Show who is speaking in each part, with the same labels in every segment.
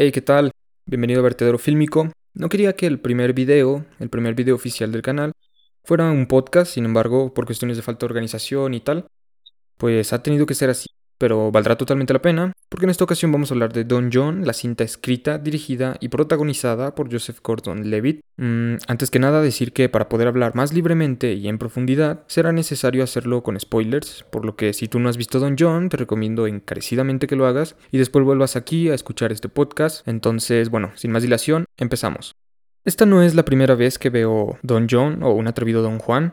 Speaker 1: Hey, ¿qué tal? Bienvenido a Vertedero Fílmico. No quería que el primer video, el primer video oficial del canal, fuera un podcast, sin embargo, por cuestiones de falta de organización y tal, pues ha tenido que ser así pero valdrá totalmente la pena, porque en esta ocasión vamos a hablar de Don John, la cinta escrita, dirigida y protagonizada por Joseph Gordon-Levitt. Mm, antes que nada decir que para poder hablar más libremente y en profundidad será necesario hacerlo con spoilers, por lo que si tú no has visto Don John te recomiendo encarecidamente que lo hagas y después vuelvas aquí a escuchar este podcast. Entonces, bueno, sin más dilación, empezamos. Esta no es la primera vez que veo Don John o un atrevido Don Juan.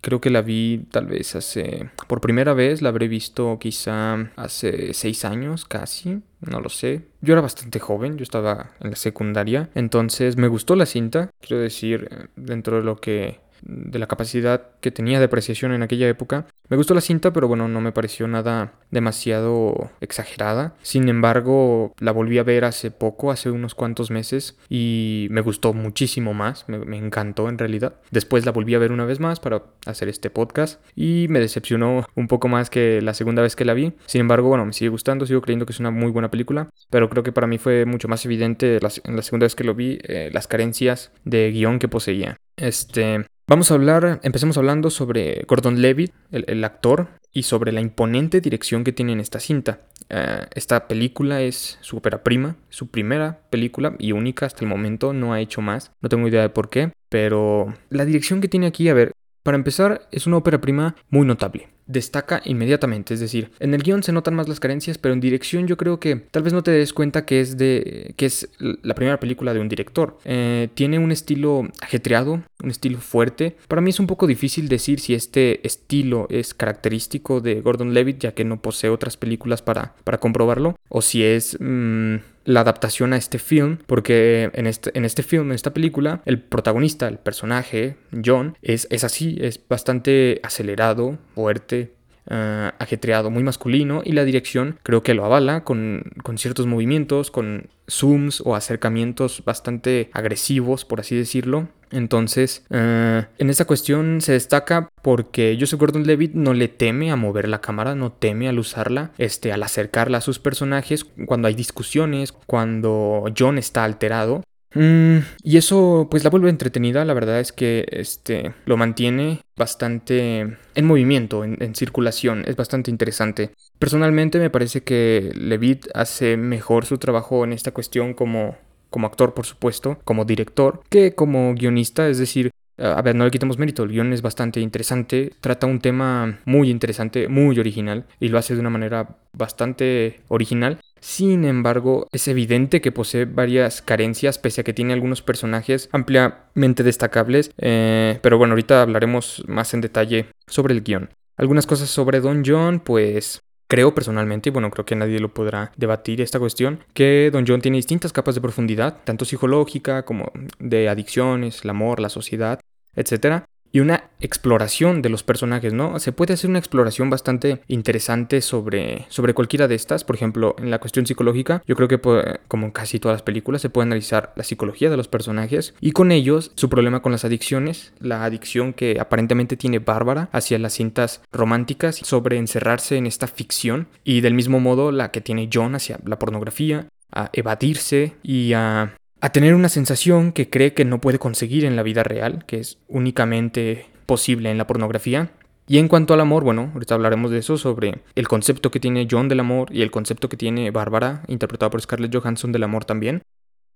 Speaker 1: Creo que la vi tal vez hace... Por primera vez la habré visto quizá hace seis años casi. No lo sé. Yo era bastante joven, yo estaba en la secundaria. Entonces me gustó la cinta. Quiero decir, dentro de lo que de la capacidad que tenía de apreciación en aquella época. Me gustó la cinta, pero bueno, no me pareció nada demasiado exagerada. Sin embargo, la volví a ver hace poco, hace unos cuantos meses, y me gustó muchísimo más, me, encantó en realidad. Después la volví a ver una vez más para hacer este podcast y me decepcionó un poco más que la segunda vez que la vi. Sin embargo, bueno, me sigue gustando, sigo creyendo que es una muy buena película, pero creo que para mí fue mucho más evidente en la segunda vez que lo vi eh, las carencias de guion que poseía. Este, Vamos a hablar, empecemos hablando sobre Gordon Levitt, el, actor, y sobre la imponente dirección que tiene en esta cinta. Eh, esta película es su ópera prima, su primera película y única hasta el momento, no ha hecho más, no tengo idea de por qué, pero la dirección que tiene aquí, a ver, para empezar, es una ópera prima muy notable destaca inmediatamente. Es decir, en el guion se notan más las carencias, pero en dirección yo creo que tal vez no te des cuenta que es de. que es la primera película de un director. Eh, tiene un estilo ajetreado, un estilo fuerte. Para mí es un poco difícil decir si este estilo es característico de Gordon Levitt, ya que no posee otras películas para, para comprobarlo. O si es. Mm, la adaptación a este film, porque en este, en este film, en esta película, el protagonista, el personaje, John, es, es así, es bastante acelerado, fuerte, uh, ajetreado, muy masculino, y la dirección creo que lo avala con, con ciertos movimientos, con zooms o acercamientos bastante agresivos, por así decirlo. Entonces, eh, en esa cuestión se destaca porque Joseph Gordon-Levitt no le teme a mover la cámara, no teme al usarla, este, al acercarla a sus personajes cuando hay discusiones, cuando John está alterado. Mm, y eso pues la vuelve entretenida, la verdad es que este, lo mantiene bastante en movimiento, en, en, circulación, es bastante interesante. Personalmente me parece que Levitt hace mejor su trabajo en esta cuestión como como actor por supuesto, como director, que como guionista, es decir, a ver, no le quitamos mérito, el guion es bastante interesante, trata un tema muy interesante, muy original, y lo hace de una manera bastante original. Sin embargo, es evidente que posee varias carencias, pese a que tiene algunos personajes ampliamente destacables, eh, pero bueno, ahorita hablaremos más en detalle sobre el guion. Algunas cosas sobre Don John, pues Creo personalmente, y bueno, creo que nadie lo podrá debatir esta cuestión, que Don John tiene distintas capas de profundidad, tanto psicológica como de adicciones, el amor, la sociedad, etc y una exploración de los personajes, ¿no? Se puede hacer una exploración bastante interesante sobre, sobre cualquiera de estas. Por ejemplo, en la cuestión psicológica, yo creo que como en casi todas las películas se puede analizar la psicología de los personajes y con ellos su problema con las adicciones, la adicción que aparentemente tiene Bárbara hacia las cintas románticas sobre encerrarse en esta ficción y del mismo modo la que tiene John hacia la pornografía, a evadirse y a a tener una sensación que cree que no puede conseguir en la vida real, que es únicamente posible en la pornografía. Y en cuanto al amor, bueno, ahorita hablaremos de eso, sobre el concepto que tiene John del amor y el concepto que tiene Bárbara, interpretada por Scarlett Johansson del amor también.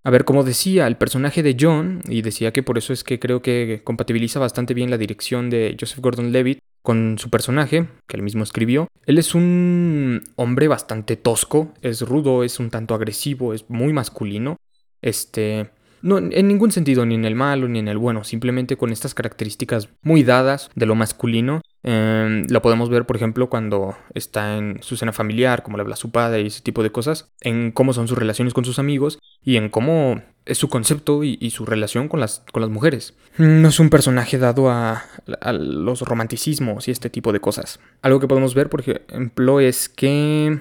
Speaker 1: A ver, como decía, el personaje de John, y decía que por eso es que creo que compatibiliza bastante bien la dirección de Joseph Gordon-Levitt con su personaje, que él mismo escribió. Él es un hombre bastante tosco, es rudo, es un tanto agresivo, es muy masculino, este, no, en ningún sentido, ni en el malo ni en el bueno, simplemente con estas características muy dadas de lo masculino. Em, lo podemos ver, por ejemplo, cuando está en su cena familiar, cómo le habla a su padre y ese tipo de cosas, en cómo son sus relaciones con sus amigos y en cómo es su concepto y, su relación con las, con las mujeres. No es un personaje dado a, los romanticismos y este tipo de cosas. Algo que podemos ver, por ejemplo, es que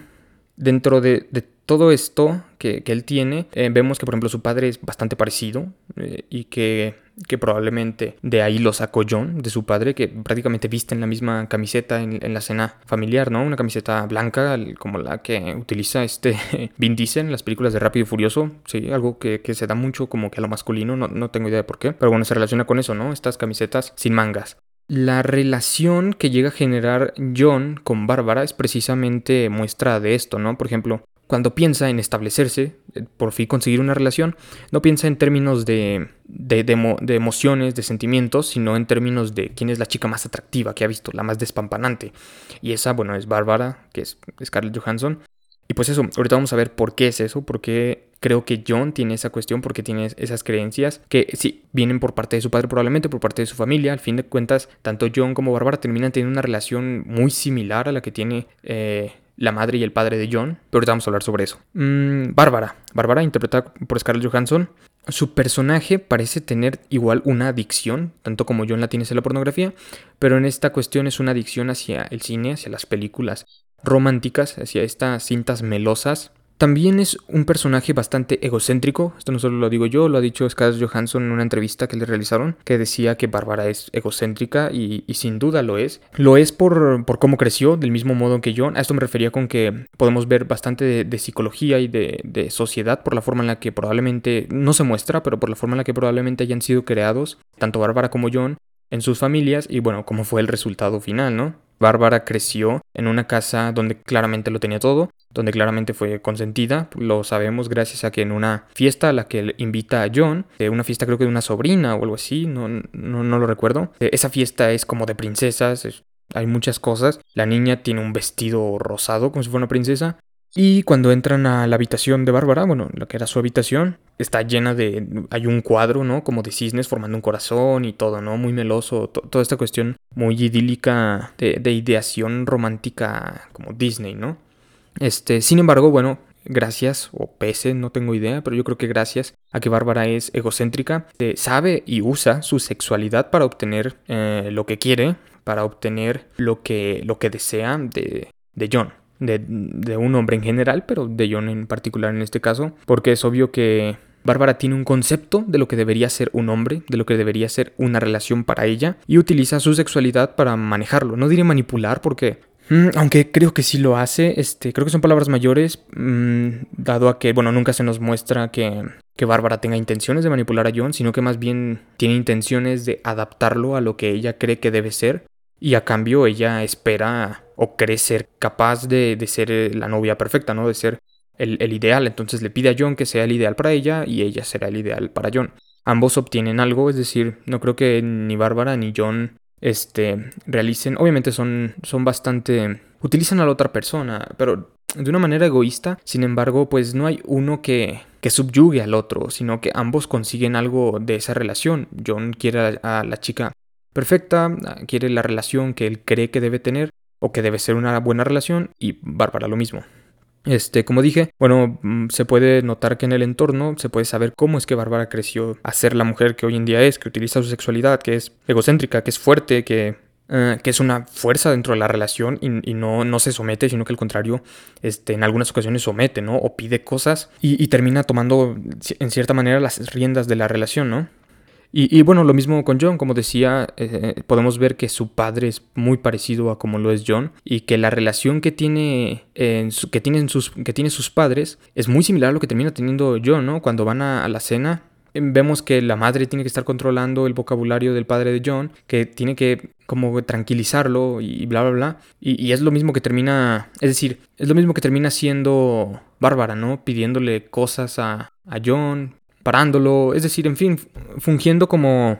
Speaker 1: dentro de, todo esto que, él tiene, eh, vemos que por ejemplo su padre es bastante parecido eh, y que que probablemente de ahí lo sacó John, de su padre, que prácticamente viste en la misma camiseta en, la cena familiar, ¿no? Una camiseta blanca, como la que utiliza este Vin Diesel en las películas de Rápido y Furioso, sí, algo que, se da mucho como que a lo masculino, no, no tengo idea de por qué, pero bueno, se relaciona con eso, ¿no? Estas camisetas sin mangas. La relación que llega a generar John con Bárbara es precisamente muestra de esto, ¿no? Por ejemplo, cuando piensa en establecerse, eh, por fin conseguir una relación, no piensa en términos de, de, emociones, de sentimientos, sino en términos de quién es la chica más atractiva que ha visto, la más despampanante. Y esa, bueno, es Bárbara, que es Scarlett Johansson. Y pues eso, ahorita vamos a ver por qué es eso, por qué creo que John tiene esa cuestión, porque tiene esas creencias que sí, vienen por parte de su padre probablemente, por parte de su familia. Al fin de cuentas, tanto John como Bárbara terminan teniendo una relación muy similar a la que tiene eh, la madre y el padre de John, pero ahorita vamos a hablar sobre eso. Mm, Bárbara, Bárbara, interpretada por Scarlett Johansson, su personaje parece tener igual una adicción, tanto como John la tiene hacia la pornografía, pero en esta cuestión es una adicción hacia el cine, hacia las películas románticas, hacia estas cintas melosas también es un personaje bastante egocéntrico, esto no solo lo digo yo, lo ha dicho Scarlett Johansson en una entrevista que le realizaron, que decía que Bárbara es egocéntrica y, sin duda lo es. Lo es por, por, cómo creció, del mismo modo que yo. A esto me refería con que podemos ver bastante de, psicología y de, de, sociedad por la forma en la que probablemente, no se muestra, pero por la forma en la que probablemente hayan sido creados, tanto Bárbara como John, en sus familias y bueno, cómo fue el resultado final, ¿no? Bárbara creció en una casa donde claramente lo tenía todo, donde claramente fue consentida, lo sabemos gracias a que en una fiesta a la que invita a John, de una fiesta creo que de una sobrina o algo así, no, no, no lo recuerdo, eh, esa fiesta es como de princesas, hay muchas cosas, la niña tiene un vestido rosado como si fuera una princesa, y cuando entran a la habitación de Bárbara, bueno, lo que era su habitación, está llena de... hay un cuadro, ¿no? Como de cisnes formando un corazón y todo, ¿no? Muy meloso, toda esta cuestión muy idílica de, de, ideación romántica como Disney, ¿no? Este, sin embargo, bueno, gracias o pese, no tengo idea, pero yo creo que gracias a que Bárbara es egocéntrica, eh, sabe y usa su sexualidad para obtener eh, lo que quiere, para obtener lo que, lo que desea de, de John de, un hombre en general, pero de John en particular en este caso, porque es obvio que Bárbara tiene un concepto de lo que debería ser un hombre, de lo que debería ser una relación para ella, y utiliza su sexualidad para manejarlo. No diré manipular porque mm, aunque creo que sí lo hace, este, creo que son palabras mayores, mm, dado a que, bueno, nunca se nos muestra que, que Bárbara tenga intenciones de manipular a John, sino que más bien tiene intenciones de adaptarlo a lo que ella cree que debe ser, y a cambio ella espera o cree ser capaz de, ser eh, la novia perfecta, ¿no? De ser el, ideal. Entonces le pide a John que sea el ideal para ella y ella será el ideal para John. Ambos obtienen algo, es decir, no creo que ni Bárbara ni John este, realicen. Obviamente son, son bastante. utilizan a la otra persona, pero de una manera egoísta. Sin embargo, pues no hay uno que, que subyugue al otro, sino que ambos consiguen algo de esa relación. John quiere a la chica perfecta, quiere la relación que él cree que debe tener o que debe ser una buena relación y Bárbara lo mismo. Este, como dije, bueno, mm, se puede notar que en el entorno se puede saber cómo es que Bárbara creció a ser la mujer que hoy en día es, que utiliza su sexualidad, que es egocéntrica, que es fuerte, que, eh, que es una fuerza dentro de la relación y, no, no, se somete, sino que al contrario, este, en algunas ocasiones somete, ¿no? O pide cosas y, y termina tomando en cierta manera las riendas de la relación, ¿no? Y, bueno, lo mismo con John, como decía, eh, podemos ver que su padre es muy parecido a como lo es John y que la relación que tiene, que, tienen sus, que tiene sus padres es muy similar a lo que termina teniendo John, ¿no? Cuando van a, la cena, em, vemos que la madre tiene que estar controlando el vocabulario del padre de John, que tiene que como tranquilizarlo y bla, bla, bla. Y, es lo mismo que termina, es decir, es lo mismo que termina siendo Bárbara, ¿no? Pidiéndole cosas a, a John, parándolo, es decir, en fin, fungiendo como,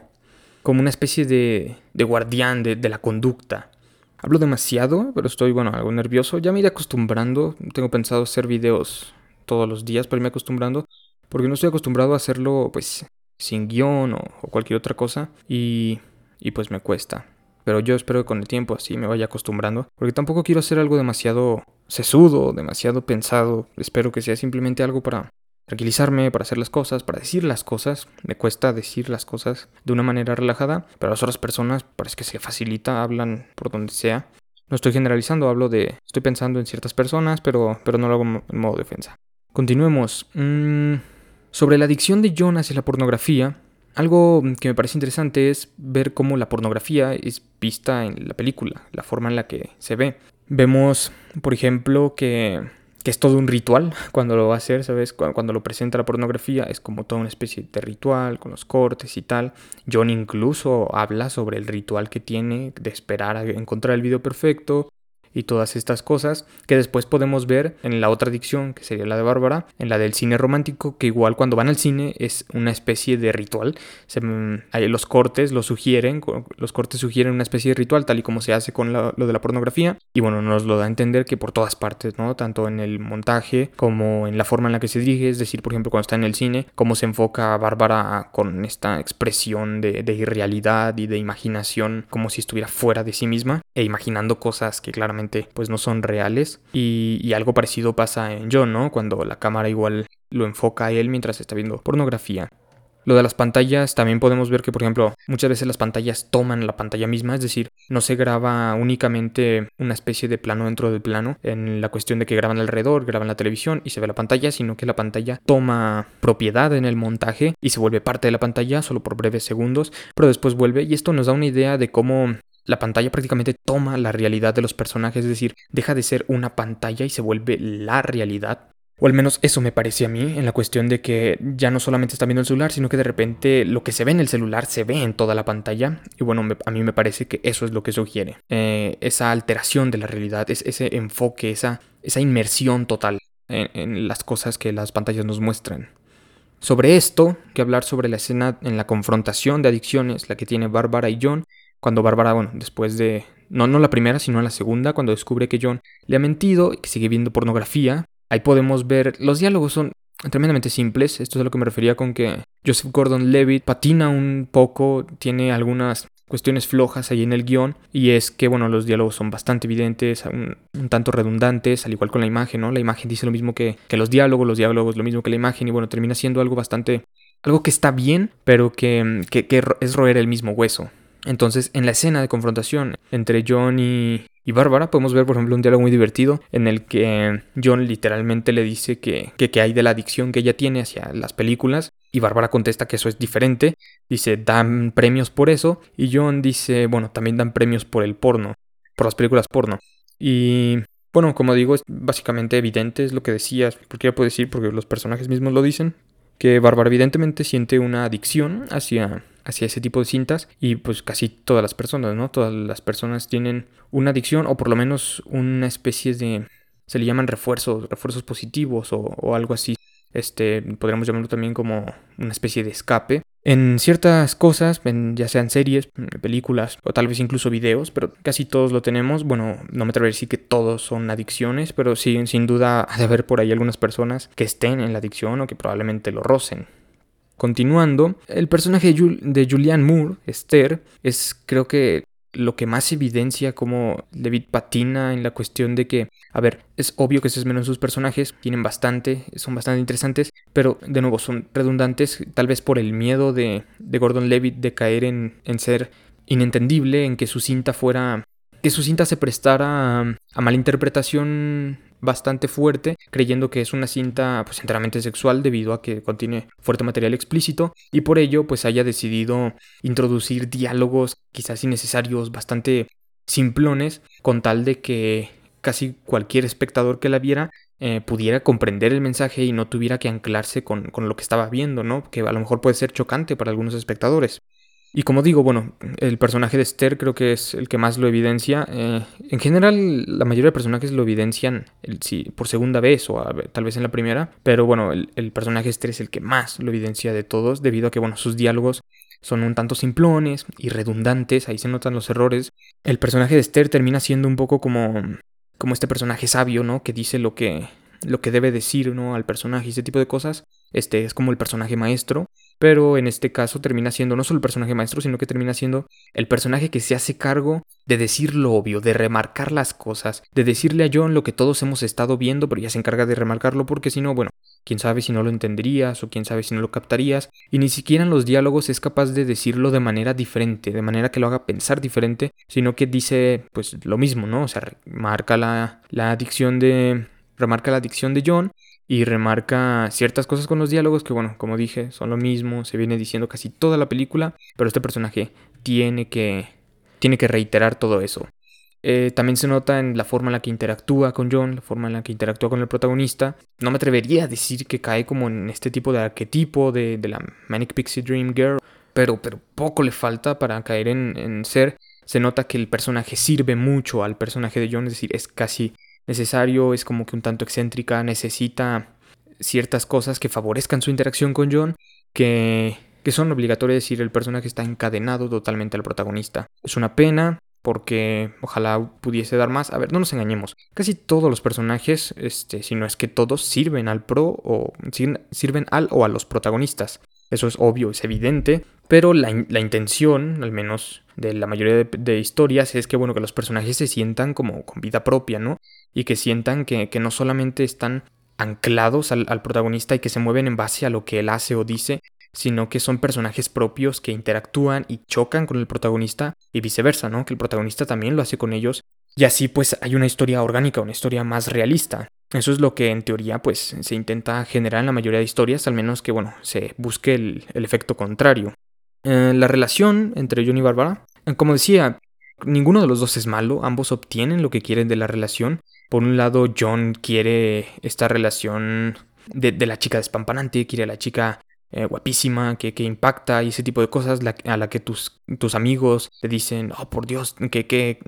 Speaker 1: como una especie de, de guardián de, la conducta. Hablo demasiado, pero estoy, bueno, algo nervioso. Ya me iré acostumbrando. Tengo pensado hacer videos todos los días para irme acostumbrando. Porque no estoy acostumbrado a hacerlo, pues, sin guion o, o cualquier otra cosa. Y, y pues me cuesta. Pero yo espero que con el tiempo así me vaya acostumbrando. Porque tampoco quiero hacer algo demasiado sesudo, demasiado pensado. Espero que sea simplemente algo para tranquilizarme, para hacer las cosas, para decir las cosas. Me cuesta decir las cosas de una manera relajada, pero a las otras personas parece que se facilita, hablan por donde sea. No estoy generalizando, hablo de... Estoy pensando en ciertas personas, pero, pero no lo hago en modo defensa. Continuemos. Mm, sobre la adicción de John hacia la pornografía, Algo que me parece interesante es ver cómo la pornografía es vista en la película, la forma en la que se ve. Vemos, por ejemplo, que, es todo un ritual cuando lo va a hacer, ¿sabes? Cuando, lo presenta la pornografía es como toda una especie de ritual con los cortes y tal. John incluso habla sobre el ritual que tiene de esperar a encontrar el video perfecto, y todas estas cosas que después podemos ver en la otra adicción que sería la de Bárbara, en la del cine romántico, que igual cuando van al cine es una especie de ritual. Se, mm, los cortes lo sugieren, los cortes sugieren una especie de ritual, tal y como se hace con lo de la pornografía. Y bueno, nos lo da a entender que por todas partes, ¿no? Tanto en el montaje como en la forma en la que se dirige, es decir, por ejemplo, cuando está en el cine, cómo se enfoca Bárbara con esta expresión de, de irrealidad y de imaginación, como si estuviera fuera de sí misma e imaginando cosas que claramente pues no son reales. Y, algo parecido pasa en John, ¿no? Cuando la cámara igual lo enfoca a él mientras está viendo pornografía. Lo de las pantallas, también podemos ver que, por ejemplo, muchas veces las pantallas toman la pantalla misma, es decir, no se graba únicamente una especie de plano dentro del plano, en la cuestión de que graban alrededor, graban la televisión y se ve la pantalla, sino que la pantalla toma propiedad en el montaje y se vuelve parte de la pantalla solo por breves segundos, pero después vuelve y esto nos da una idea de cómo la pantalla prácticamente toma la realidad de los personajes, es decir, deja de ser una pantalla y se vuelve la realidad. O al menos eso me parece a mí, en la cuestión de que ya no solamente está viendo el celular, sino que de repente lo que se ve en el celular se ve en toda la pantalla. Y bueno, a mí me parece que eso es lo que sugiere. Eh, esa alteración de la realidad, es, ese enfoque, esa, esa inmersión total en, en las cosas que las pantallas nos muestran. Sobre esto, que hablar sobre la escena en la confrontación de adicciones, la que tiene Bárbara y John, cuando Bárbara, bueno, después de, no, no la primera, sino la segunda, cuando descubre que John le ha mentido y que sigue viendo pornografía, ahí podemos ver, los diálogos son tremendamente simples, esto es a lo que me refería con que Joseph Gordon-Levitt patina un poco, tiene algunas cuestiones flojas ahí en el guion y es que bueno los diálogos son bastante evidentes un, tanto redundantes al igual con la imagen no la imagen dice lo mismo que, que, los diálogos los diálogos lo mismo que la imagen y bueno termina siendo algo bastante algo que está bien pero que, que es roer el mismo hueso entonces, en la escena de confrontación entre John y, Bárbara, podemos ver, por ejemplo, un diálogo muy divertido en el que John literalmente le dice que, que, hay de la adicción que ella tiene hacia las películas y Bárbara contesta que eso es diferente. Dice, dan premios por eso. Y John dice, bueno, también dan premios por el porno, por las películas porno. Y bueno, como digo, es básicamente evidente, es lo que decías, porque ya puedo decir, porque los personajes mismos lo dicen, que Bárbara evidentemente siente una adicción hacia hacia ese tipo de cintas y pues casi todas las personas, ¿no? Todas las personas tienen una adicción o por lo menos una especie de... se le llaman refuerzos, refuerzos positivos o, algo así. Este, podríamos llamarlo también como una especie de escape. En ciertas cosas, ya sean series, películas o tal vez incluso videos, pero casi todos lo tenemos. Bueno, no me atrevería a decir que todos son adicciones, pero sí, sin duda ha de haber por ahí algunas personas que estén en la adicción o que probablemente lo rocen. Continuando, el personaje de Julianne Moore, Esther, es creo que lo que más evidencia cómo David patina en la cuestión de que, a ver, es obvio que se esmeran sus personajes, tienen bastante, son bastante interesantes, pero de nuevo son redundantes, tal vez por el miedo de, Gordon Levitt de caer en, en ser inentendible, en que su cinta fuera que su cinta se prestara a, malinterpretación bastante fuerte, creyendo que es una cinta pues enteramente sexual debido a que contiene fuerte material explícito y por ello pues haya decidido introducir diálogos quizás innecesarios, bastante simplones, con tal de que casi cualquier espectador que la viera eh, pudiera comprender el mensaje y no tuviera que anclarse con, con lo que estaba viendo, ¿no? Que a lo mejor puede ser chocante para algunos espectadores. Y como digo, bueno, el personaje de Esther creo que es el que más lo evidencia. Eh, en general, la mayoría de personajes lo evidencian por segunda vez o tal vez en la primera. Pero bueno, el, personaje de Esther es el que más lo evidencia de todos, debido a que, bueno, sus diálogos son un tanto simplones y redundantes, ahí se notan los errores. El personaje de Esther termina siendo un poco como, como este personaje sabio, ¿no? Que dice lo que, lo que debe decir, ¿no? Al personaje y ese tipo de cosas. Este es como el personaje maestro pero en este caso termina siendo no solo el personaje maestro, sino que termina siendo el personaje que se hace cargo de decir lo obvio, de remarcar las cosas, de decirle a John lo que todos hemos estado viendo, pero ya se encarga de remarcarlo porque si no, bueno, quién sabe si no lo entenderías o quién sabe si no lo captarías, y ni siquiera en los diálogos es capaz de decirlo de manera diferente, de manera que lo haga pensar diferente, sino que dice pues lo mismo, ¿no? O sea, remarca la, la adicción de remarca la adicción de John y remarca ciertas cosas con los diálogos que, bueno, como dije, son lo mismo, se viene diciendo casi toda la película, pero este personaje tiene que, tiene que reiterar todo eso. Eh, también se nota en la forma en la que interactúa con John, la forma en la que interactúa con el protagonista. No me atrevería a decir que cae como en este tipo de arquetipo de, la Manic Pixie Dream Girl, pero, pero poco le falta para caer en, en ser. Se nota que el personaje sirve mucho al personaje de John, es decir, es casi necesario, es como que un tanto excéntrica, necesita ciertas cosas que favorezcan su interacción con John, que, que son obligatorias, decir, el personaje está encadenado totalmente al protagonista. Es una pena, porque ojalá pudiese dar más. A ver, no nos engañemos. Casi todos los personajes, este, si no es que todos, sirven al pro o sirven al o a los protagonistas. Eso es obvio, es evidente, pero la, intención, al menos de la mayoría de, historias, es que, bueno, que los personajes se sientan como con vida propia, ¿no? Y que sientan que, no solamente están anclados al, al, protagonista y que se mueven en base a lo que él hace o dice, sino que son personajes propios que interactúan y chocan con el protagonista y viceversa, ¿no? Que el protagonista también lo hace con ellos y así pues hay una historia orgánica, una historia más realista. Eso es lo que en teoría pues se intenta generar en la mayoría de historias, al menos que bueno, se busque el, efecto contrario. Eh, la relación entre John y Bárbara, eh, como decía, ninguno de los dos es malo, ambos obtienen lo que quieren de la relación. Por un lado, John quiere esta relación de, de la chica despampanante, quiere a la chica eh, guapísima, que, que, impacta y ese tipo de cosas a la que tus, tus amigos te dicen, oh por Dios, que,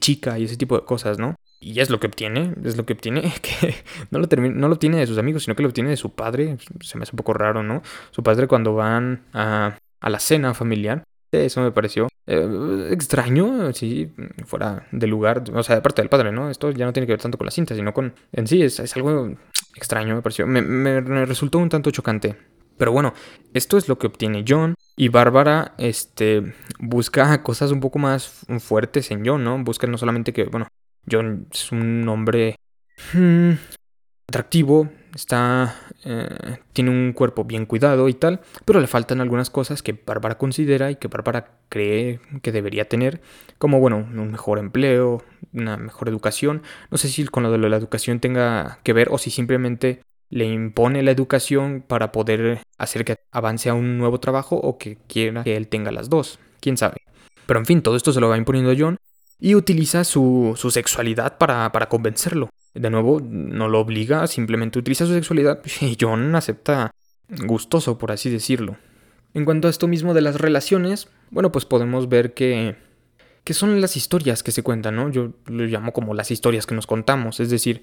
Speaker 1: chica y ese tipo de cosas, ¿no? Y es lo que obtiene, es lo que obtiene, que no lo, no lo tiene de sus amigos, sino que lo obtiene de su padre. Se me hace un poco raro, ¿no? Su padre cuando van a, a la cena familiar, eso me pareció eh, extraño, si fuera del lugar, o sea, de parte del padre, ¿no? Esto ya no tiene que ver tanto con la cinta, sino con, en sí, es, es algo extraño, me pareció, me, resultó un tanto chocante. Pero bueno, esto es lo que obtiene John. Y Bárbara este, busca cosas un poco más fuertes en John, ¿no? Busca no solamente que, bueno, John es un hombre hmm, atractivo, está, eh, tiene un cuerpo bien cuidado y tal, pero le faltan algunas cosas que Bárbara considera y que Bárbara cree que debería tener, como, bueno, un mejor empleo, una mejor educación. No sé si con lo de la educación tenga que ver o si simplemente le impone la educación para poder hacer que avance a un nuevo trabajo o que quiera que él tenga las dos. Quién sabe. Pero en fin, todo esto se lo va imponiendo John y utiliza su, sexualidad para, para, convencerlo. De nuevo, no lo obliga, simplemente utiliza su sexualidad y John acepta gustoso, por así decirlo. En cuanto a esto mismo de las relaciones, bueno, pues podemos ver que, que son las historias que se cuentan, ¿no? Yo lo llamo como las historias que nos contamos, es decir,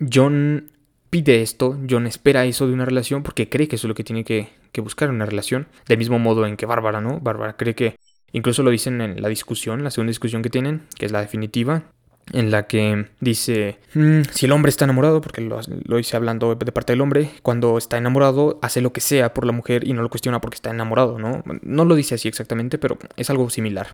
Speaker 1: John pide esto, John espera eso de una relación porque cree que eso es lo que tiene que, buscar en una relación. Del mismo modo en que Bárbara, ¿no? Bárbara cree que, incluso lo dicen en la discusión, la segunda discusión que tienen, que es la definitiva, en la que dice, mm, si el hombre está enamorado, porque lo, lo hice hablando de parte del hombre, cuando está enamorado hace lo que sea por la mujer y no lo cuestiona porque está enamorado, ¿no? No lo dice así exactamente, pero es algo similar.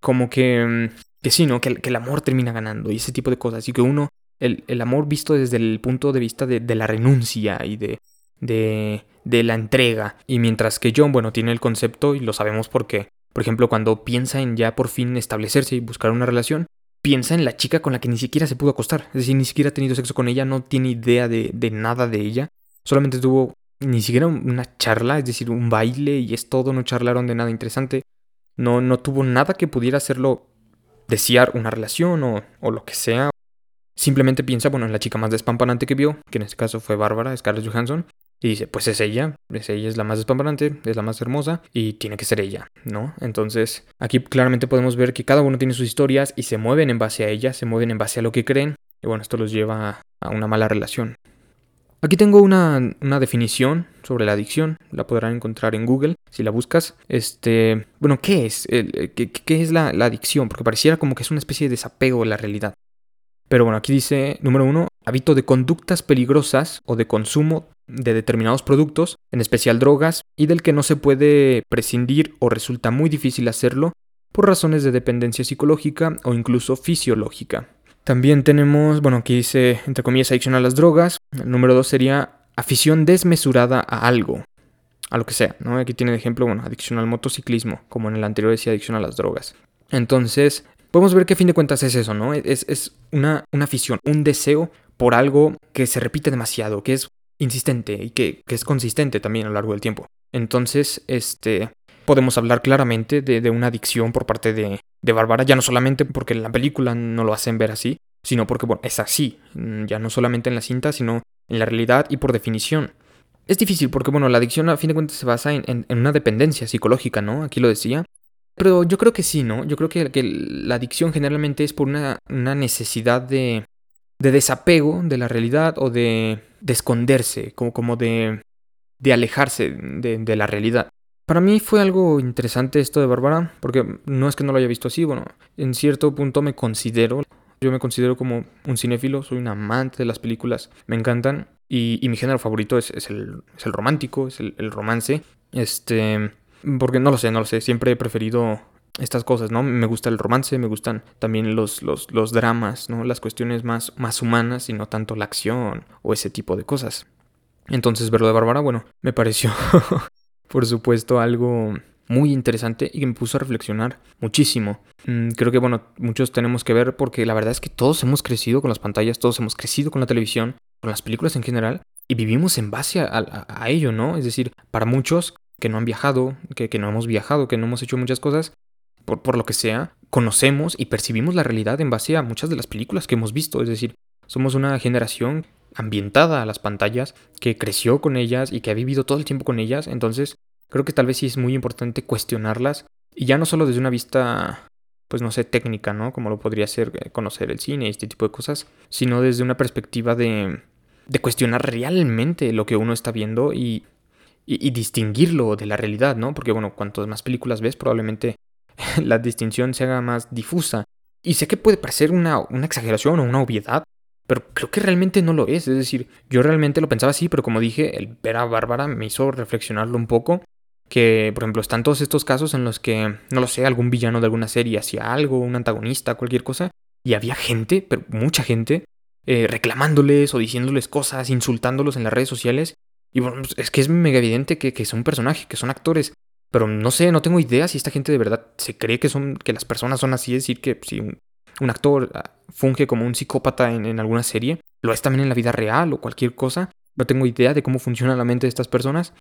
Speaker 1: Como que, mm, que sí, ¿no? Que, que el amor termina ganando y ese tipo de cosas. Y que uno el, amor visto desde el punto de vista de, la renuncia y de, de, de, la entrega. Y mientras que John, bueno, tiene el concepto y lo sabemos porque, por ejemplo, cuando piensa en ya por fin establecerse y buscar una relación, piensa en la chica con la que ni siquiera se pudo acostar. Es decir, ni siquiera ha tenido sexo con ella, no tiene idea de, de nada de ella. Solamente tuvo ni siquiera una charla, es decir, un baile y es todo, no charlaron de nada interesante. No, no tuvo nada que pudiera hacerlo desear una relación o, o lo que sea, Simplemente piensa, bueno, en la chica más despampanante que vio, que en este caso fue Bárbara, Scarlett Johansson, y dice, pues es ella, es ella es la más despampanante, es la más hermosa y tiene que ser ella, ¿no? Entonces, aquí claramente podemos ver que cada uno tiene sus historias y se mueven en base a ella, se mueven en base a lo que creen, y bueno, esto los lleva a una mala relación. Aquí tengo una, definición sobre la adicción, la podrán encontrar en Google si la buscas. Este, bueno, ¿qué es? ¿Qué, qué es la, la, adicción? Porque pareciera como que es una especie de desapego de la realidad. Pero bueno, aquí dice, número uno, hábito de conductas peligrosas o de consumo de determinados productos, en especial drogas, y del que no se puede prescindir o resulta muy difícil hacerlo por razones de dependencia psicológica o incluso fisiológica. También tenemos, bueno, aquí dice, entre comillas, adicción a las drogas. El número dos sería afición desmesurada a algo, a lo que sea, ¿no? Aquí tiene de ejemplo, bueno, adicción al motociclismo, como en el anterior decía adicción a las drogas. Entonces, podemos ver que a fin de cuentas es eso, ¿no? Es, es una, una afición, un deseo por algo que se repite demasiado, que es insistente y que, es consistente también a lo largo del tiempo. Entonces, este, podemos hablar claramente de, una adicción por parte de, de Bárbara, ya no solamente porque en la película no lo hacen ver así, sino porque, bueno, es así, mm, ya no solamente en la cinta, sino en la realidad y por definición. Es difícil porque, bueno, la adicción a fin de cuentas se basa en, una dependencia psicológica, ¿no? Aquí lo decía. Pero yo creo que sí, ¿no? Yo creo que, que la adicción generalmente es por una, una necesidad de, de desapego de la realidad o de, de esconderse, como, como de, alejarse de, la realidad. Para mí fue algo interesante esto de Bárbara, porque no es que no lo haya visto así, bueno, en cierto punto me considero, yo me considero como un cinéfilo, soy un amante de las películas, me encantan, y, mi género favorito es, es, el, es el, romántico, es el, el romance, este, porque no lo sé, no lo sé, siempre he preferido estas cosas, ¿no? Me gusta el romance, me gustan también los, los, los dramas, ¿no? Las cuestiones más, más humanas y no tanto la acción o ese tipo de cosas. Entonces, verlo de Bárbara, bueno, me pareció, por supuesto, algo muy interesante y que me puso a reflexionar muchísimo. Mm, creo que, bueno, muchos tenemos que ver porque la verdad es que todos hemos crecido con las pantallas, todos hemos crecido con la televisión, con las películas en general, y vivimos en base a, ello, ¿no? Es decir, para muchos que no han viajado, que, que no hemos viajado, que no hemos hecho muchas cosas, por, lo que sea, conocemos y percibimos la realidad en base a muchas de las películas que hemos visto. Es decir, somos una generación ambientada a las pantallas, que creció con ellas y que ha vivido todo el tiempo con ellas. Entonces, creo que tal vez sí es muy importante cuestionarlas. Y ya no solo desde una vista, pues no sé, técnica, ¿no? Como lo podría ser eh, conocer el cine y este tipo de cosas, sino desde una perspectiva de, de cuestionar realmente lo que uno está viendo y, y, y distinguirlo de la realidad, ¿no? Porque, bueno, cuantas más películas ves, probablemente la distinción se haga más difusa. Y sé que puede parecer una, una exageración o una obviedad, pero creo que realmente no lo es. Es decir, yo realmente lo pensaba así, pero como dije, el ver a Bárbara me hizo reflexionarlo un poco. Que, por ejemplo, están todos estos casos en los que, no lo sé, algún villano de alguna serie hacía algo, un antagonista, cualquier cosa, y había gente, pero mucha gente, eh, reclamándoles o diciéndoles cosas, insultándolos en las redes sociales. Y bueno, pues, es que es mega evidente que, que son personajes, que son actores. Pero no sé, no tengo idea si esta gente de verdad se cree que son, que las personas son así, es decir, que si un, actor ah, funge como un psicópata en, alguna serie, lo es también en la vida real o cualquier cosa. No tengo idea de cómo funciona la mente de estas personas.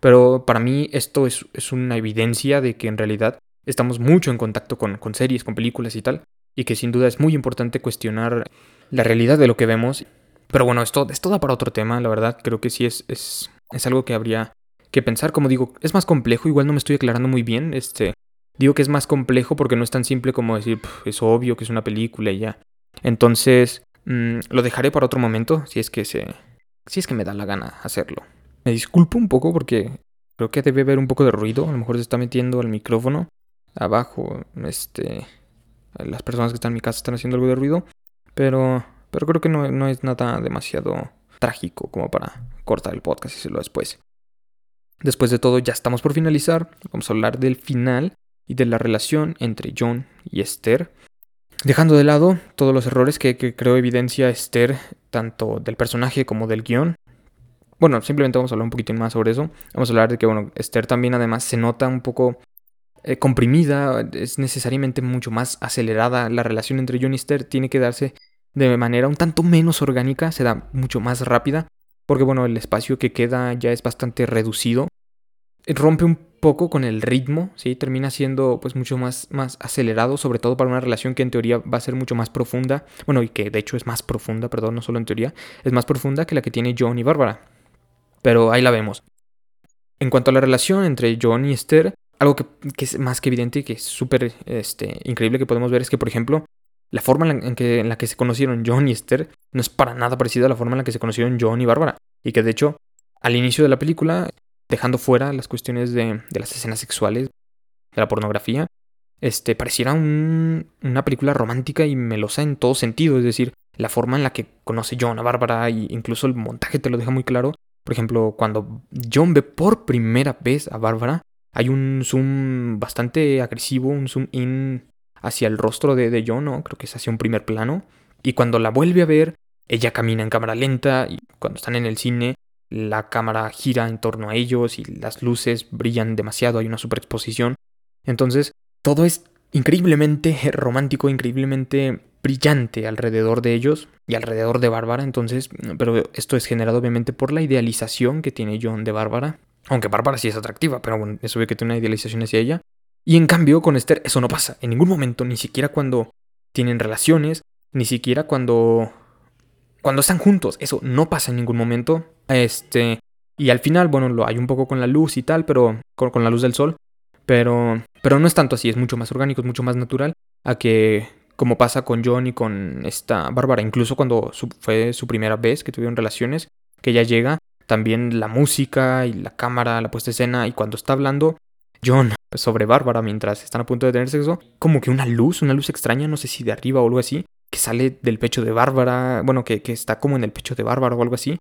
Speaker 1: Pero para mí esto es, una evidencia de que en realidad estamos mucho en contacto con, con, series, con películas y tal. Y que sin duda es muy importante cuestionar la realidad de lo que vemos. Pero bueno, esto, esto da para otro tema, la verdad. Creo que sí es, es, es algo que habría que pensar. Como digo, es más complejo, igual no me estoy aclarando muy bien. Este, digo que es más complejo porque no es tan simple como decir, es obvio que es una película y ya. Entonces, mm, lo dejaré para otro momento, si es que se, si es que me da la gana hacerlo. Me disculpo un poco porque creo que debe haber un poco de ruido. A lo mejor se está metiendo el micrófono abajo. Este, las personas que están en mi casa están haciendo algo de ruido, pero, pero creo que no, no es nada demasiado trágico como para cortar el podcast y hacerlo después. Después de todo, ya estamos por finalizar. Vamos a hablar del final y de la relación entre John y Esther. Dejando de lado todos los errores que, creo evidencia Esther, tanto del personaje como del guion. Bueno, simplemente vamos a hablar un poquito más sobre eso. Vamos a hablar de que, bueno, Esther también además se nota un poco eh, comprimida, es necesariamente mucho más acelerada. La relación entre John y Esther tiene que darse de manera un tanto menos orgánica, se da mucho más rápida porque bueno, el espacio que queda ya es bastante reducido. Rompe un poco con el ritmo, ¿sí? Termina siendo pues mucho más, más acelerado, sobre todo para una relación que en teoría va a ser mucho más profunda, bueno, y que de hecho es más profunda, perdón, no solo en teoría, es más profunda que la que tiene John y Bárbara. Pero ahí la vemos. En cuanto a la relación entre John y Esther, algo que, es más que evidente y que es súper este, increíble que podemos ver es que, por ejemplo, la forma en, que, en la que se conocieron John y Esther no es para nada parecida a la forma en la que se conocieron John y Bárbara. Y que de hecho, al inicio de la película, dejando fuera las cuestiones de, las escenas sexuales, de la pornografía, este, pareciera una película romántica y melosa en todo sentido. Es decir, la forma en la que conoce John a Bárbara e incluso el montaje te lo deja muy claro. Por ejemplo, cuando John ve por primera vez a Bárbara, hay un zoom bastante agresivo, un zoom in hacia el rostro de, de John, ¿no? Creo que es hacia un primer plano. Y cuando la vuelve a ver, ella camina en cámara lenta y cuando están en el cine, la cámara gira en torno a ellos y las luces brillan demasiado, hay una superexposición. Entonces, todo es increíblemente romántico, increíblemente brillante alrededor de ellos y alrededor de Bárbara, entonces, pero esto es generado obviamente por la idealización que tiene John de Bárbara, aunque Bárbara sí es atractiva, pero bueno, es obvio que tiene una idealización hacia ella. Y en cambio con Esther eso no pasa, en ningún momento, ni siquiera cuando tienen relaciones, ni siquiera cuando cuando están juntos, eso no pasa en ningún momento. Este, y al final, bueno, lo hay un poco con la luz y tal, pero con, con la luz del sol, pero pero no es tanto así, es mucho más orgánico, es mucho más natural a que como pasa con John y con esta Bárbara, incluso cuando fue su primera vez que tuvieron relaciones, que ella llega, también la música y la cámara, la puesta escena, y cuando está hablando John sobre Bárbara mientras están a punto de tener sexo, como que una luz, una luz extraña, no sé si de arriba o algo así, que sale del pecho de Bárbara, bueno, que, que está como en el pecho de Bárbara o algo así.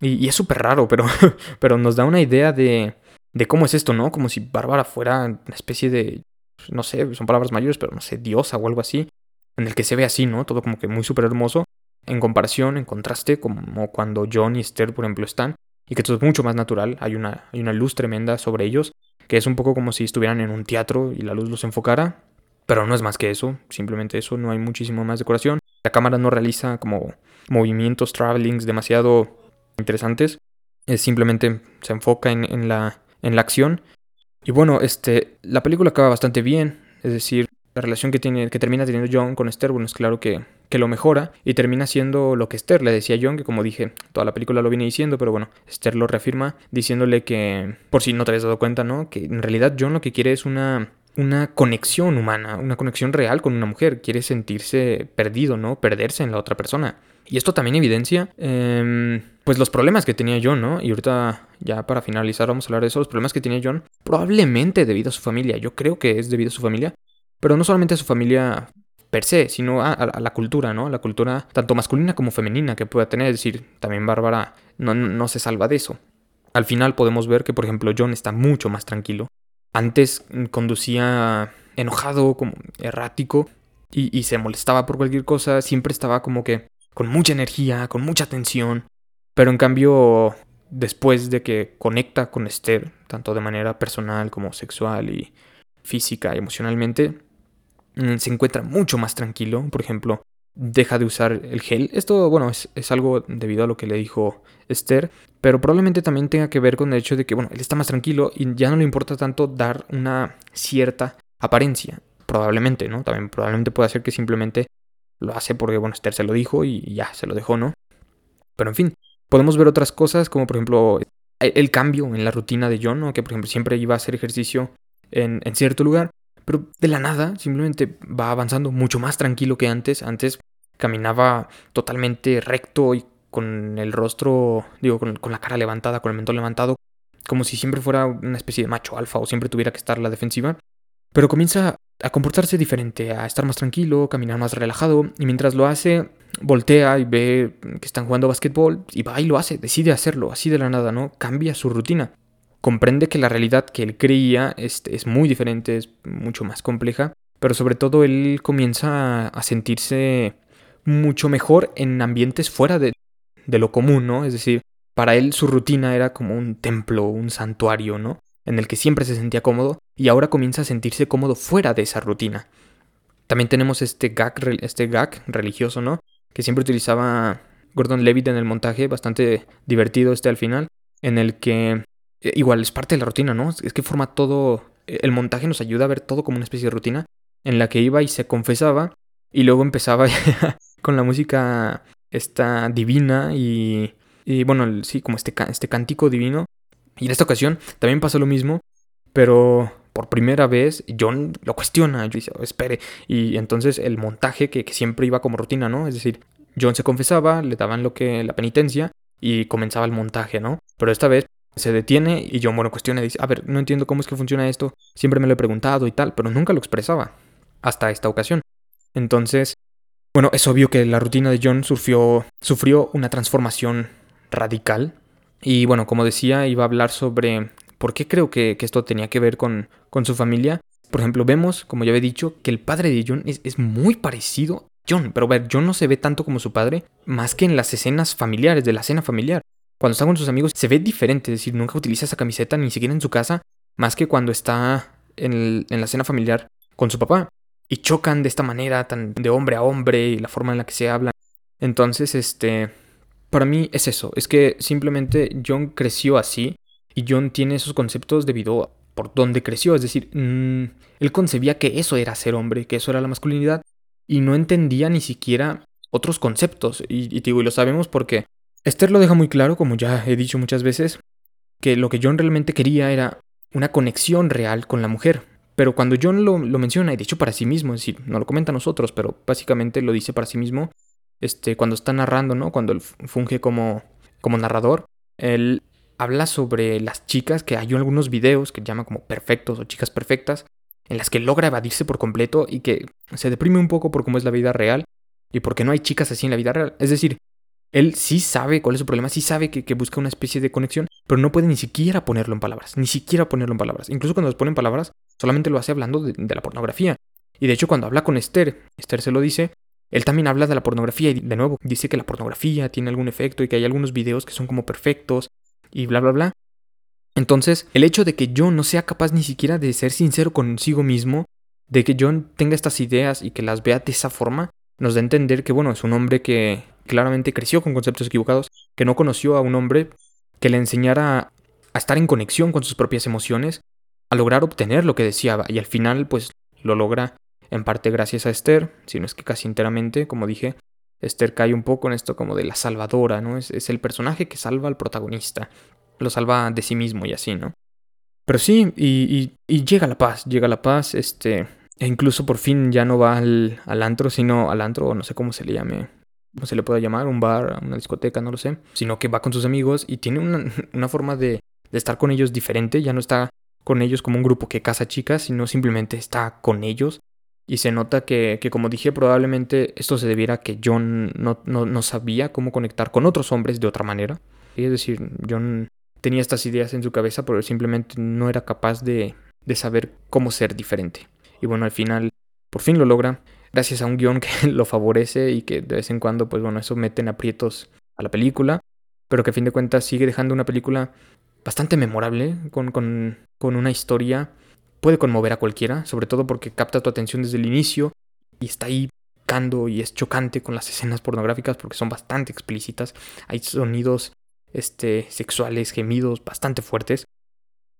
Speaker 1: Y, es súper raro, pero, pero nos da una idea de, de cómo es esto, ¿no? Como si Bárbara fuera una especie de, no sé, son palabras mayores, pero no sé, diosa o algo así en el que se ve así, ¿no? Todo como que muy súper hermoso, en comparación, en contraste, como cuando John y Esther, por ejemplo, están, y que todo es mucho más natural, hay una, hay una luz tremenda sobre ellos, que es un poco como si estuvieran en un teatro y la luz los enfocara, pero no es más que eso, simplemente eso, no hay muchísimo más decoración. La cámara no realiza como movimientos, travelings demasiado interesantes, es simplemente se enfoca en, en, la, en la acción. Y bueno, este, la película acaba bastante bien, es decir, la relación que, tiene, que termina teniendo John con Esther, bueno, es claro que, que lo mejora y termina siendo lo que Esther le decía a John, que como dije, toda la película lo viene diciendo, pero bueno, Esther lo reafirma diciéndole que, por si no te habías dado cuenta, ¿no? Que en realidad John lo que quiere es una, una conexión humana, una conexión real con una mujer, quiere sentirse perdido, ¿no? Perderse en la otra persona. Y esto también evidencia, eh, pues los problemas que tenía John, ¿no? Y ahorita, ya para finalizar, vamos a hablar de eso, los problemas que tenía John, probablemente debido a su familia, yo creo que es debido a su familia, pero no solamente a su familia per se, sino a, la cultura, ¿no? La cultura tanto masculina como femenina que pueda tener. Es decir, también Bárbara no, no se salva de eso. Al final podemos ver que, por ejemplo, John está mucho más tranquilo. Antes conducía enojado, como errático, y, y, se molestaba por cualquier cosa. Siempre estaba como que con mucha energía, con mucha tensión. Pero en cambio, después de que conecta con Esther, tanto de manera personal como sexual y física y emocionalmente, se encuentra mucho más tranquilo. Por ejemplo, deja de usar el gel. Esto, bueno, es, algo debido a lo que le dijo Esther, pero probablemente también tenga que ver con el hecho de que, bueno, él está más tranquilo y ya no le importa tanto dar una cierta apariencia. Probablemente, ¿no? También probablemente puede ser que simplemente lo hace porque, bueno, Esther se lo dijo y ya se lo dejó, ¿no? Pero en fin, podemos ver otras cosas como, por ejemplo, el cambio en la rutina de John, ¿no? Que, por ejemplo, siempre iba a hacer ejercicio en cierto lugar pero de la nada simplemente va avanzando mucho más tranquilo que antes. Antes caminaba totalmente recto y con el rostro, digo, con, la cara levantada, con el mentón levantado, como si siempre fuera una especie de macho alfa o siempre tuviera que estar la defensiva. Pero comienza a comportarse diferente, a estar más tranquilo, caminar más relajado, y mientras lo hace, voltea y ve que están jugando básquetbol y va y lo hace, decide hacerlo, así de la nada, ¿no? Cambia su rutina comprende que la realidad que él creía es, es muy diferente, es mucho más compleja, pero sobre todo él comienza a sentirse mucho mejor en ambientes fuera de, de lo común, ¿no? Es decir, para él su rutina era como un templo, un santuario, ¿no? En el que siempre se sentía cómodo y ahora comienza a sentirse cómodo fuera de esa rutina. También tenemos este gag, este gag religioso, ¿no? Que siempre utilizaba Gordon Levitt en el montaje, bastante divertido este al final, en el que eh, igual es parte de la rutina, ¿no? Es que forma todo, eh, el montaje nos ayuda a ver todo como una especie de rutina en la que iba y se confesaba y luego empezaba con la música esta divina y, y bueno, sí, como este, este cántico divino. Y en esta ocasión también pasó lo mismo, pero por primera vez John lo cuestiona, dice, oh, espere, y entonces el montaje que, que, siempre iba como rutina, ¿no? Es decir, John se confesaba, le daban lo que la penitencia y comenzaba el montaje, ¿no? Pero esta vez se detiene y John, bueno, cuestiona y dice, a ver, no entiendo cómo es que funciona esto, siempre me lo he preguntado y tal, pero nunca lo expresaba hasta esta ocasión. Entonces, bueno, es obvio que la rutina de John sufrió, sufrió una transformación radical. Y bueno, como decía, iba a hablar sobre por qué creo que, esto tenía que ver con, con, su familia. Por ejemplo, vemos, como ya he dicho, que el padre de John es, es muy parecido a John, pero a ver, John no se ve tanto como su padre, más que en las escenas familiares, de la cena familiar cuando está con sus amigos se ve diferente, es decir, nunca utiliza esa camiseta ni siquiera en su casa, más que cuando está en, la cena familiar con su papá. y chocan de esta manera tan de hombre a hombre y la forma en la que se hablan. Entonces, este, para mí es eso, es que simplemente John creció así y John tiene esos conceptos debido a por donde creció, es decir, mm, él concebía que eso era ser hombre, que eso era la masculinidad y no entendía ni siquiera otros conceptos. Y, y, digo, y lo sabemos porque Esther lo deja muy claro, como ya he dicho muchas veces, que lo que John realmente quería era una conexión real con la mujer. Pero cuando John lo, menciona, y de hecho para sí mismo, es decir, no lo comenta a nosotros, pero básicamente lo dice para sí mismo, este, cuando está narrando, ¿no? Cuando él funge como, como narrador, él habla sobre las chicas, que hay algunos videos que llama como perfectos o chicas perfectas, en las que logra evadirse por completo y que se deprime un poco por cómo es la vida real y porque no hay chicas así en la vida real. Es decir, él sí sabe cuál es su problema, sí sabe que, busca una especie de conexión, pero no puede ni siquiera ponerlo en palabras, ni siquiera ponerlo en palabras. Incluso cuando los pone en palabras, solamente lo hace hablando de, la pornografía. Y de hecho cuando habla con Esther, Esther se lo dice, él también habla de la pornografía y de nuevo dice que la pornografía tiene algún efecto y que hay algunos videos que son como perfectos y bla bla bla. Entonces, el hecho de que John no sea capaz ni siquiera de ser sincero consigo mismo, de que John tenga estas ideas y que las vea de esa forma, nos da a entender que, bueno, es un hombre que claramente creció con conceptos equivocados, que no conoció a un hombre que le enseñara a estar en conexión con sus propias emociones, a lograr obtener lo que deseaba, y al final, pues, lo logra en parte gracias a Esther, si no es que casi enteramente, como dije, Esther cae un poco en esto como de la salvadora, ¿no? Es, es el personaje que salva al protagonista, lo salva de sí mismo y así, ¿no? Pero sí, y, y, llega la paz, llega la paz, este, e incluso por fin ya no va al, al antro, sino al antro, no sé cómo se le llame, se le puede llamar, un bar, una discoteca, no lo sé, sino que va con sus amigos y tiene una, una forma de, de estar con ellos diferente, ya no está con ellos como un grupo que caza chicas, sino simplemente está con ellos y se nota que, que, como dije, probablemente esto se debiera a que John no, no, no, sabía cómo conectar con otros hombres de otra manera. Es decir, John tenía estas ideas en su cabeza, pero simplemente no era capaz de, de saber cómo ser diferente. Y bueno, al final, por fin lo logra, gracias a un guion que lo favorece y que de vez en cuando, pues bueno, eso mete en aprietos a la película, pero que a fin de cuentas sigue dejando una película bastante memorable, con, con, con una historia puede conmover a cualquiera, sobre todo porque capta tu atención desde el inicio y está ahí cando y es chocante con las escenas pornográficas porque son bastante explícitas. Hay sonidos este, sexuales, gemidos bastante fuertes.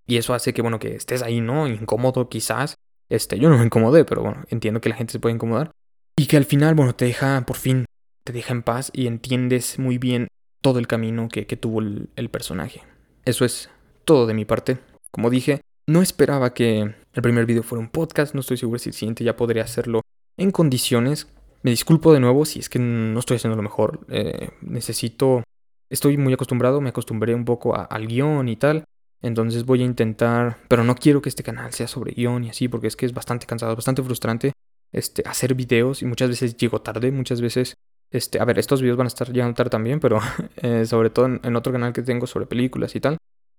Speaker 1: Y eso hace que, bueno, que estés ahí, ¿no? Incómodo quizás. Este, yo no me incomodé, pero bueno, entiendo que la gente se puede incomodar. Y que al final, bueno, te deja, por fin, te deja en paz y entiendes muy bien todo el camino que, tuvo el, personaje. Eso es todo de mi parte. Como dije, no esperaba que el primer video fuera un podcast, no estoy seguro si el siguiente ya podría hacerlo en condiciones. Me disculpo de nuevo si es que no estoy haciendo lo mejor. Eh, necesito... Estoy muy acostumbrado, me acostumbré un poco al guion y tal. Entonces voy a intentar... Pero no quiero que este canal sea sobre guion y así, porque es que es bastante cansado, bastante frustrante este, hacer videos y muchas veces llego tarde, muchas veces... Este, a ver, estos videos van a estar llegando tarde también, pero eh, sobre todo en otro canal que tengo sobre películas y tal.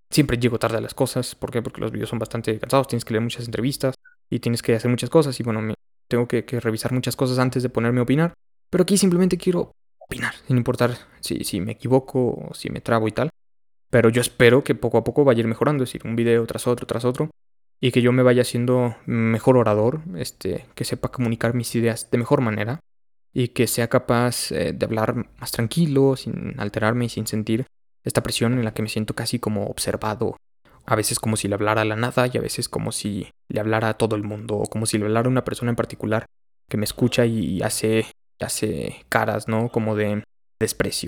Speaker 1: Siempre llego tarde a las cosas. ¿Por qué? Porque los videos son bastante cansados. Tienes que leer muchas entrevistas y tienes que hacer muchas cosas. Y bueno, me, tengo que, revisar muchas cosas antes de ponerme a opinar. Pero aquí simplemente quiero opinar, sin importar si, si me equivoco o si me trago y tal. Pero yo espero que poco a poco vaya a ir mejorando, es decir, un video tras otro, tras otro. Y que yo me vaya siendo mejor orador, este, que sepa comunicar mis ideas de mejor manera. Y que sea capaz eh, de hablar más tranquilo, sin alterarme y sin sentir esta presión en la que me siento casi como observado, a veces como si le hablara a la nada y a veces como si le hablara a todo el mundo o como si le hablara a una persona en particular que me escucha y hace, hace caras, ¿no? Como de desprecio.